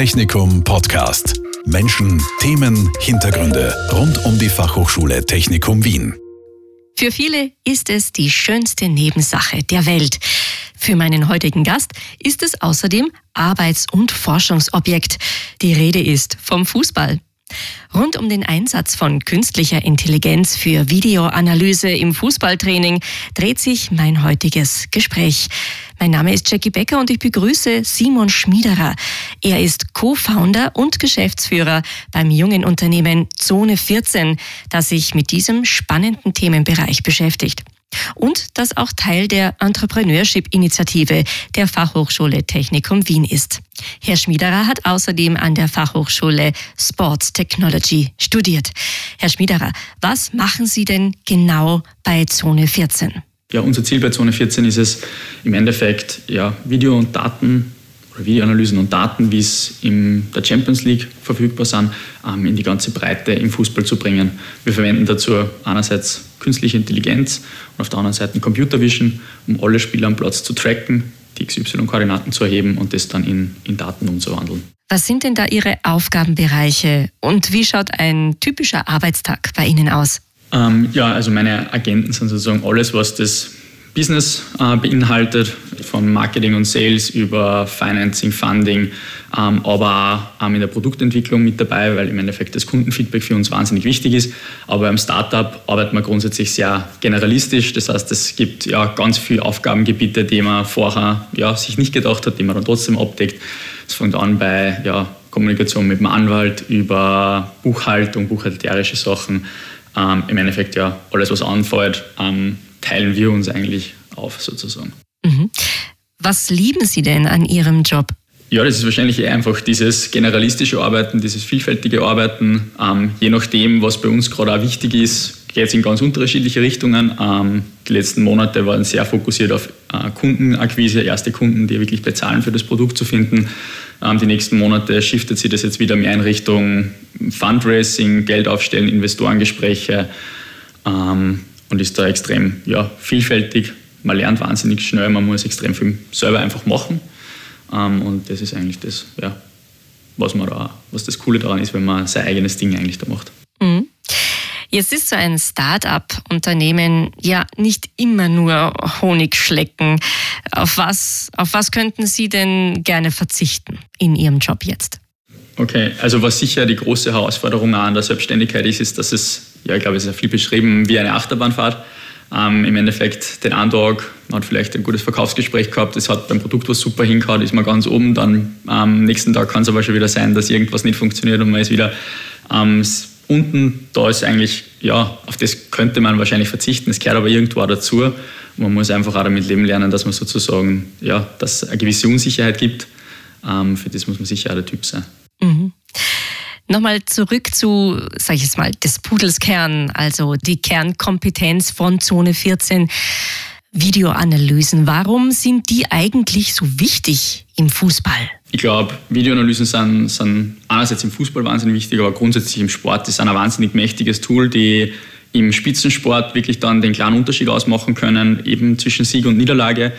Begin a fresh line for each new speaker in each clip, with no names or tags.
Technikum Podcast. Menschen, Themen, Hintergründe rund um die Fachhochschule Technikum Wien.
Für viele ist es die schönste Nebensache der Welt. Für meinen heutigen Gast ist es außerdem Arbeits- und Forschungsobjekt. Die Rede ist vom Fußball. Rund um den Einsatz von künstlicher Intelligenz für Videoanalyse im Fußballtraining dreht sich mein heutiges Gespräch. Mein Name ist Jackie Becker und ich begrüße Simon Schmiederer. Er ist Co-Founder und Geschäftsführer beim jungen Unternehmen Zone 14, das sich mit diesem spannenden Themenbereich beschäftigt und das auch Teil der Entrepreneurship-Initiative der Fachhochschule Technikum Wien ist. Herr Schmiederer hat außerdem an der Fachhochschule Sports Technology studiert. Herr Schmiederer, was machen Sie denn genau bei Zone 14?
Ja, unser Ziel bei Zone 14 ist es im Endeffekt, ja, Video und Daten Videoanalysen und Daten, wie es in der Champions League verfügbar sind, ähm, in die ganze Breite im Fußball zu bringen. Wir verwenden dazu einerseits künstliche Intelligenz und auf der anderen Seite Computer Vision, um alle Spieler am Platz zu tracken, die XY-Koordinaten zu erheben und das dann in, in Daten umzuwandeln.
Was sind denn da Ihre Aufgabenbereiche und wie schaut ein typischer Arbeitstag bei Ihnen aus?
Ähm, ja, also meine Agenten sind sozusagen alles, was das Business äh, beinhaltet, von Marketing und Sales über Financing, Funding, ähm, aber auch ähm, in der Produktentwicklung mit dabei, weil im Endeffekt das Kundenfeedback für uns wahnsinnig wichtig ist. Aber beim Startup arbeitet man grundsätzlich sehr generalistisch. Das heißt, es gibt ja ganz viele Aufgabengebiete, die man vorher ja, sich nicht gedacht hat, die man dann trotzdem abdeckt. Es fängt an bei ja, Kommunikation mit dem Anwalt über Buchhaltung, buchhalterische Sachen. Ähm, Im Endeffekt ja alles, was anfällt, ähm, teilen wir uns eigentlich auf sozusagen. Mhm.
Was lieben Sie denn an Ihrem Job?
Ja, das ist wahrscheinlich einfach dieses generalistische Arbeiten, dieses vielfältige Arbeiten. Ähm, je nachdem, was bei uns gerade auch wichtig ist, geht es in ganz unterschiedliche Richtungen. Ähm, die letzten Monate waren sehr fokussiert auf äh, Kundenakquise, erste Kunden, die wirklich bezahlen für das Produkt zu finden. Ähm, die nächsten Monate shiftet sich das jetzt wieder mehr in Richtung Fundraising, Geld aufstellen, Investorengespräche. Ähm, und ist da extrem ja, vielfältig. Man lernt wahnsinnig schnell, man muss extrem viel selber einfach machen. Ähm, und das ist eigentlich das, ja, was, man da, was das Coole daran ist, wenn man sein eigenes Ding eigentlich da macht. Mhm.
Jetzt ist so ein Start-up-Unternehmen ja nicht immer nur Honig schlecken. Auf was, auf was könnten Sie denn gerne verzichten in Ihrem Job jetzt?
Okay, also was sicher die große Herausforderung an der Selbstständigkeit ist, ist, dass es ja, ich glaube, es ist ja viel beschrieben wie eine Achterbahnfahrt. Ähm, Im Endeffekt den Tag, man hat vielleicht ein gutes Verkaufsgespräch gehabt, es hat beim Produkt was super hingehauen, ist man ganz oben, dann am ähm, nächsten Tag kann es aber schon wieder sein, dass irgendwas nicht funktioniert und man ist wieder ähm, unten. Da ist eigentlich, ja, auf das könnte man wahrscheinlich verzichten, es gehört aber irgendwo auch dazu. Man muss einfach auch damit leben lernen, dass man sozusagen, ja, dass es eine gewisse Unsicherheit gibt. Ähm, für das muss man sicher auch der Typ sein.
Nochmal zurück zu, sag ich jetzt mal, des Pudels Kern, also die Kernkompetenz von Zone 14. Videoanalysen. Warum sind die eigentlich so wichtig im Fußball?
Ich glaube, Videoanalysen sind, sind einerseits im Fußball wahnsinnig wichtig, aber grundsätzlich im Sport. Die sind ein wahnsinnig mächtiges Tool, die im Spitzensport wirklich dann den kleinen Unterschied ausmachen können, eben zwischen Sieg und Niederlage.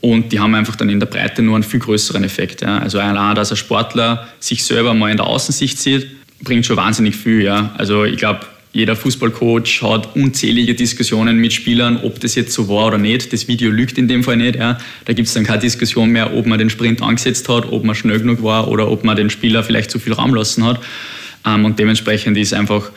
Und die haben einfach dann in der Breite nur einen viel größeren Effekt. Ja. Also allein, dass ein Sportler sich selber mal in der Außensicht sieht, bringt schon wahnsinnig viel. Ja. Also ich glaube, jeder Fußballcoach hat unzählige Diskussionen mit Spielern, ob das jetzt so war oder nicht. Das Video lügt in dem Fall nicht. Ja. Da gibt es dann keine Diskussion mehr, ob man den Sprint angesetzt hat, ob man schnell genug war oder ob man den Spieler vielleicht zu viel Raum lassen hat. Ähm, und dementsprechend ist einfach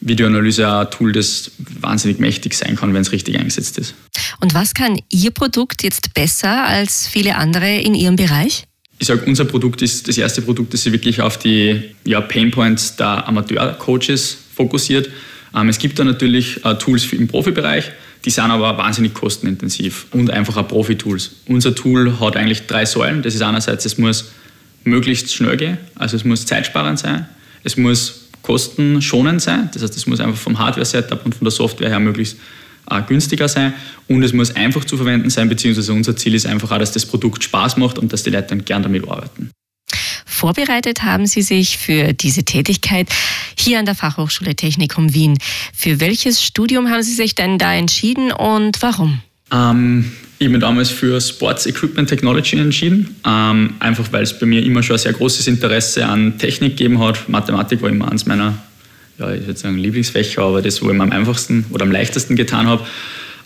Videoanalyse ein Tool, das wahnsinnig mächtig sein kann, wenn es richtig eingesetzt ist.
Und was kann Ihr Produkt jetzt besser als viele andere in Ihrem Bereich?
ich sage, unser Produkt ist das erste Produkt, das sich wirklich auf die ja, Painpoints der Amateur-Coaches fokussiert. Ähm, es gibt da natürlich äh, Tools im Profibereich, die sind aber wahnsinnig kostenintensiv und einfach auch Profi-Tools. Unser Tool hat eigentlich drei Säulen. Das ist einerseits, es muss möglichst schnell gehen, also es muss zeitsparend sein, es muss kostenschonend sein, das heißt, es muss einfach vom Hardware-Setup und von der Software her möglichst äh, günstiger sein und es muss einfach zu verwenden sein, beziehungsweise unser Ziel ist einfach auch, dass das Produkt Spaß macht und dass die Leute dann gern damit arbeiten.
Vorbereitet haben Sie sich für diese Tätigkeit hier an der Fachhochschule Technikum Wien. Für welches Studium haben Sie sich denn da entschieden und warum?
Ähm, Ich habe mich damals für Sports Equipment Technology entschieden, ähm, einfach weil es bei mir immer schon ein sehr großes Interesse an Technik gegeben hat. Mathematik war immer eines meiner, ja, ich würde sagen Lieblingsfächer, aber das, wo ich am einfachsten oder am leichtesten getan habe.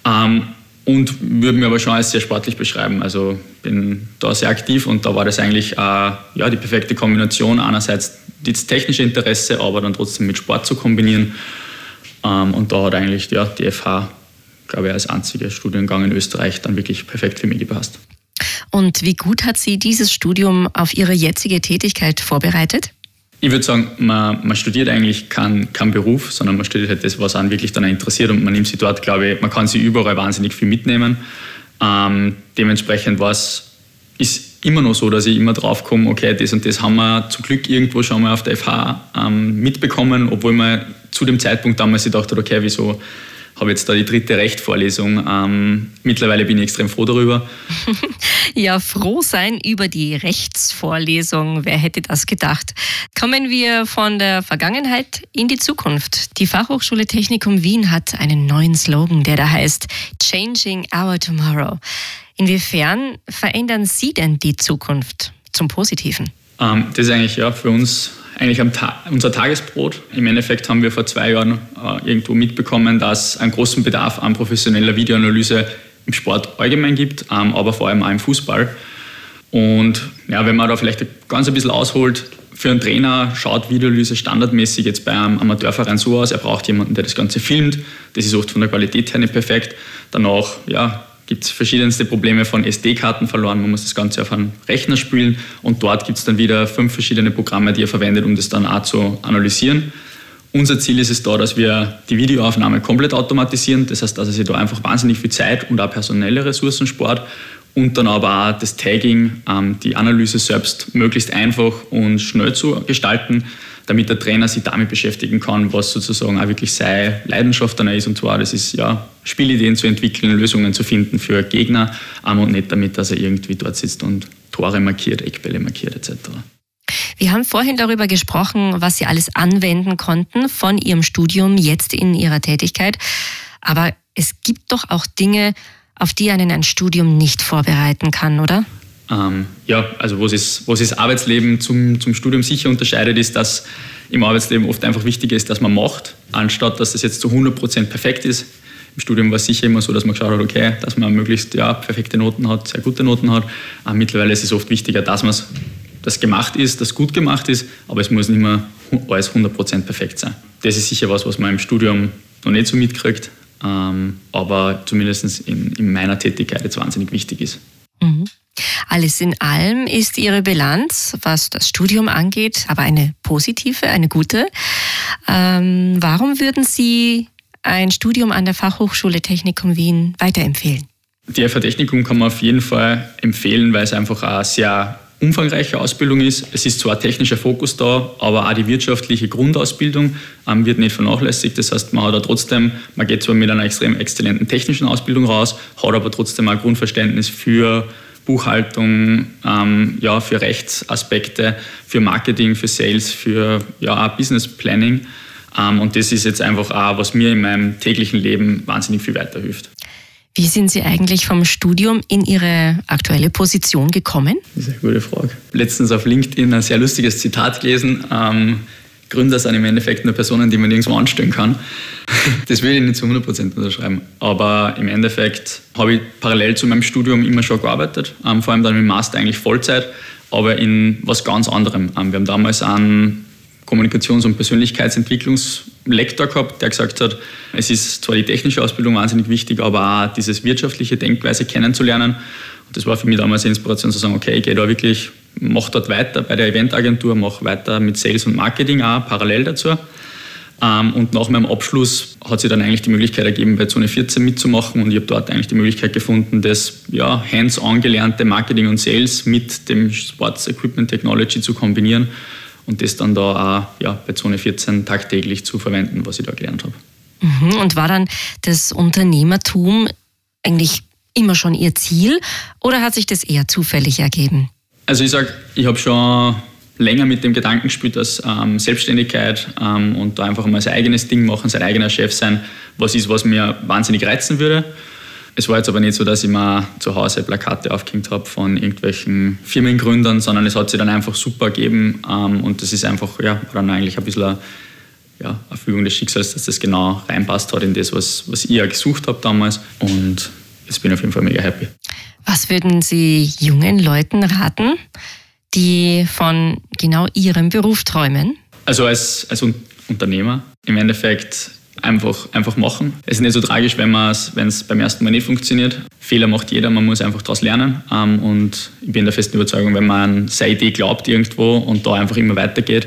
Ähm, und würde mir aber schon als sehr sportlich beschreiben. Also bin da sehr aktiv und da war das eigentlich äh, ja, die perfekte Kombination. Einerseits das technische Interesse, aber dann trotzdem mit Sport zu kombinieren. Ähm, und da hat eigentlich ja, die FH glaube ich, als einziger Studiengang in Österreich dann wirklich perfekt für mich gepasst.
Und wie gut hat Sie dieses Studium auf Ihre jetzige Tätigkeit vorbereitet?
Ich würde sagen, man, man, studiert eigentlich keinen kein Beruf, sondern man studiert halt das, was einen wirklich dann interessiert und man nimmt sich dort, glaube ich, man kann sich überall wahnsinnig viel mitnehmen. Ähm, dementsprechend war es, ist immer noch so, dass ich immer drauf komme, okay, das und das haben wir zum Glück irgendwo schon mal auf der FH ähm, mitbekommen, obwohl man zu dem Zeitpunkt damals gedacht hat, okay, wieso habe jetzt da die dritte Rechtvorlesung. Ähm, mittlerweile bin ich extrem froh darüber.
ja, froh sein über die Rechtsvorlesung. Wer hätte das gedacht? Kommen wir von der Vergangenheit in die Zukunft. Die Fachhochschule Technikum Wien hat einen neuen Slogan, der da heißt Changing Our Tomorrow. Inwiefern verändern Sie denn die Zukunft zum Positiven?
Ähm, das ist eigentlich ja für uns eigentlich Ta unser Tagesbrot. Im Endeffekt haben wir vor zwei Jahren äh, irgendwo mitbekommen, dass es einen großen Bedarf an professioneller Videoanalyse im Sport allgemein gibt, ähm, aber vor allem auch im Fußball. Und ja, wenn man da vielleicht ganz ein bisschen ausholt, für einen Trainer schaut Videoanalyse standardmäßig jetzt bei einem Amateurverein so aus, er braucht jemanden, der das Ganze filmt. Das ist oft von der Qualität her nicht perfekt. Danach ja, gibt es verschiedenste Probleme von SD-Karten verloren. Man muss das Ganze auf einen Rechner spielen und dort gibt es dann wieder fünf verschiedene Programme, die er verwendet, um das dann auch zu analysieren. Unser Ziel ist es da, dass wir die Videoaufnahme komplett automatisieren. Das heißt, dass er sich da einfach wahnsinnig viel Zeit und auch personelle Ressourcen spart und dann aber auch das Tagging, ähm, die Analyse selbst möglichst einfach und schnell zu gestalten damit der Trainer sich damit beschäftigen kann, was sozusagen auch wirklich seine Leidenschaft dann ist. Und zwar, das ist ja, Spielideen zu entwickeln, Lösungen zu finden für Gegner und nicht damit, dass er irgendwie dort sitzt und Tore markiert, Eckbälle markiert etc.
Wir haben vorhin darüber gesprochen, was Sie alles anwenden konnten von Ihrem Studium jetzt in Ihrer Tätigkeit. Aber es gibt doch auch Dinge, auf die einen ein Studium nicht vorbereiten kann, oder?
Ähm, ja, also wo sich das Arbeitsleben zum, zum Studium sicher unterscheidet, ist, dass im Arbeitsleben oft einfach wichtiger ist, dass man macht, anstatt dass das jetzt zu 100% perfekt ist. Im Studium war es sicher immer so, dass man geschaut hat, okay, dass man möglichst ja, perfekte Noten hat, sehr gute Noten hat. Aber mittlerweile ist es oft wichtiger, dass man das gemacht ist, das gut gemacht ist, aber es muss nicht mehr alles 100% perfekt sein. Das ist sicher was, was man im Studium noch nicht so mitkriegt, ähm, aber zumindest in, in meiner Tätigkeit jetzt wahnsinnig wichtig ist.
Mhm. Alles in allem ist Ihre Bilanz, was das Studium angeht, aber eine positive, eine gute. Ähm, warum würden Sie ein Studium an der Fachhochschule Technikum Wien weiterempfehlen?
Die FH Technikum kann man auf jeden Fall empfehlen, weil es einfach eine sehr umfangreiche Ausbildung ist. Es ist zwar technischer Fokus da, aber auch die wirtschaftliche Grundausbildung ähm, wird nicht vernachlässigt. Das heißt, man hat trotzdem, man geht zwar mit einer extrem exzellenten technischen Ausbildung raus, hat aber trotzdem ein Grundverständnis für Buchhaltung, ähm, ja, für Rechtsaspekte, für Marketing, für Sales, für ja, Business Planning. Ähm, und das ist jetzt einfach auch, was mir in meinem täglichen Leben wahnsinnig viel weiterhilft.
Wie sind Sie eigentlich vom Studium in Ihre aktuelle Position gekommen?
Das ist eine gute Frage. Letztens auf LinkedIn ein sehr lustiges Zitat gelesen. Ähm, Gründer sind im Endeffekt nur Personen, die man nirgendwo anstellen kann. Das will ich nicht zu 100% unterschreiben. Aber im Endeffekt habe ich parallel zu meinem Studium immer schon gearbeitet, ähm, vor allem dann im Master eigentlich Vollzeit, aber in was ganz anderem. Ähm, wir haben damals einen Kommunikations- und Persönlichkeitsentwicklungslektor gehabt, der gesagt hat, es ist zwar die technische Ausbildung wahnsinnig wichtig, aber auch dieses wirtschaftliche Denkweise kennenzulernen. Und das war für mich damals eine Inspiration zu sagen, okay, ich gehe da wirklich mache dort weiter bei der Eventagentur, mache weiter mit Sales und Marketing auch parallel dazu. Ähm, und nach meinem Abschluss hat sich dann eigentlich die Möglichkeit ergeben, bei Zone 14 mitzumachen und ich habe dort eigentlich die Möglichkeit gefunden, das ja, hands-on gelernte Marketing und Sales mit dem Sports Equipment Technology zu kombinieren und das dann da auch ja, bei Zone 14 tagtäglich zu verwenden, was ich da gelernt habe.
Mhm. Und war dann das Unternehmertum eigentlich immer schon Ihr Ziel oder hat sich das eher zufällig ergeben?
Also ich sage, ich habe schon länger mit dem Gedanken gespielt, dass ähm, Selbstständigkeit ähm, und da einfach mal sein eigenes Ding machen, sein eigener Chef sein, was ist, was mir wahnsinnig reizen würde. Es war jetzt aber nicht so, dass ich mir zu Hause Plakate aufgehängt habe von irgendwelchen Firmengründern, sondern es hat sich dann einfach super gegeben ähm, und das ist einfach, ja, dann eigentlich ein bisschen eine, ja, eine Fügung des Schicksals, dass das genau reinpasst hat in das, was, was ich ja gesucht habe damals und jetzt bin ich auf jeden Fall mega happy.
Was würden Sie jungen Leuten raten, die von genau ihrem Beruf träumen?
Also als, als Unternehmer im Endeffekt einfach, einfach machen. Es ist nicht so tragisch, wenn es beim ersten Mal nicht funktioniert. Fehler macht jeder, man muss einfach daraus lernen. Ähm, und ich bin der festen Überzeugung, wenn man an seine Idee glaubt irgendwo und da einfach immer weitergeht,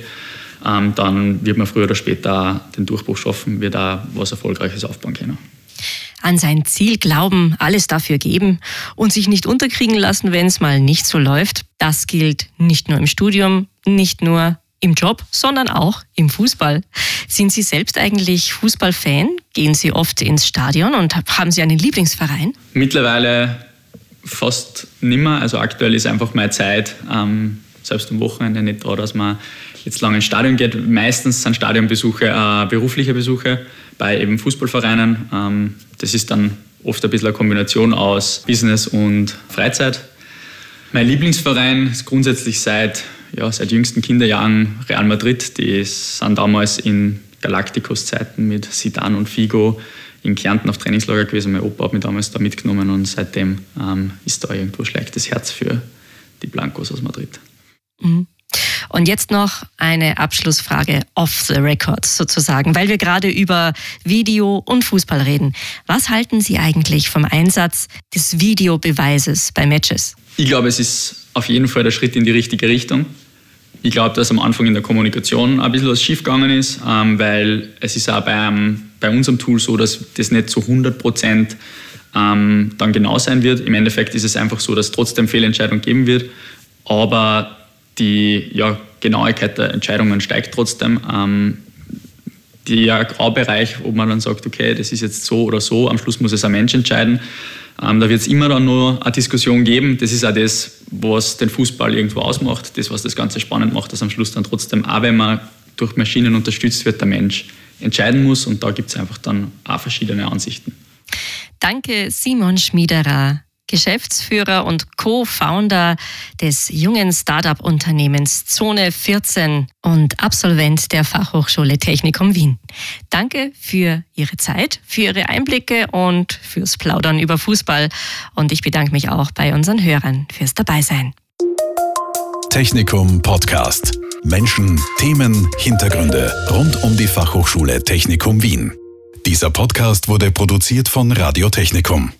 ähm, dann wird man früher oder später den Durchbruch schaffen, wird auch was Erfolgreiches aufbauen können
an sein Ziel glauben, alles dafür geben und sich nicht unterkriegen lassen, wenn es mal nicht so läuft. Das gilt nicht nur im Studium, nicht nur im Job, sondern auch im Fußball. Sind Sie selbst eigentlich Fußballfan? Gehen Sie oft ins Stadion und haben Sie einen Lieblingsverein?
Mittlerweile fast nimmer. Also aktuell ist einfach meine Zeit, ähm, selbst am Wochenende nicht da, dass man jetzt lange ins Stadion geht. Meistens sind Stadionbesuche äh, berufliche Besuche bei eben Fußballvereinen. Ähm, das ist dann oft ein bisschen eine Kombination aus Business und Freizeit. Mein Lieblingsverein ist grundsätzlich seit ja, seit jüngsten Kinderjahren Real Madrid. Die sind damals in Galacticos-Zeiten mit Sidan und Figo in Kärnten auf Trainingslager gewesen. Mein Opa hat mich damals da mitgenommen und seitdem ähm, ist da irgendwo schlägt das Herz für die Blancos aus Madrid.
Mhm. Und jetzt noch eine Abschlussfrage off the record sozusagen, weil wir gerade über Video und Fußball reden. Was halten Sie eigentlich vom Einsatz des Videobeweises bei Matches?
Ich glaube, es ist auf jeden Fall der Schritt in die richtige Richtung. Ich glaube, dass am Anfang in der Kommunikation ein bisschen was schiefgegangen ist, ähm, weil es ist auch beim, bei unserem Tool so, dass das nicht zu 100 Prozent ähm, dann genau sein wird. Im Endeffekt ist es einfach so, dass es trotzdem Fehlentscheidungen geben wird, aber die ja, Genauigkeit der Entscheidungen steigt trotzdem. Ähm, der Graubereich, wo man dann sagt, okay, das ist jetzt so oder so, am Schluss muss es ein Mensch entscheiden. Ähm, da wird es immer dann nur eine Diskussion geben. Das ist auch das, was den Fußball irgendwo ausmacht, das, was das Ganze spannend macht, dass am Schluss dann trotzdem, auch wenn man durch Maschinen unterstützt wird, der Mensch entscheiden muss. Und da gibt es einfach dann auch verschiedene Ansichten.
Danke, Simon Schmiederer. Geschäftsführer und Co-Founder des jungen Startup-Unternehmens Zone 14 und Absolvent der Fachhochschule Technikum Wien. Danke für Ihre Zeit, für Ihre Einblicke und fürs Plaudern über Fußball. Und ich bedanke mich auch bei unseren Hörern fürs Dabeisein.
Technikum Podcast. Menschen, Themen, Hintergründe rund um die Fachhochschule Technikum Wien. Dieser Podcast wurde produziert von Radio Technikum.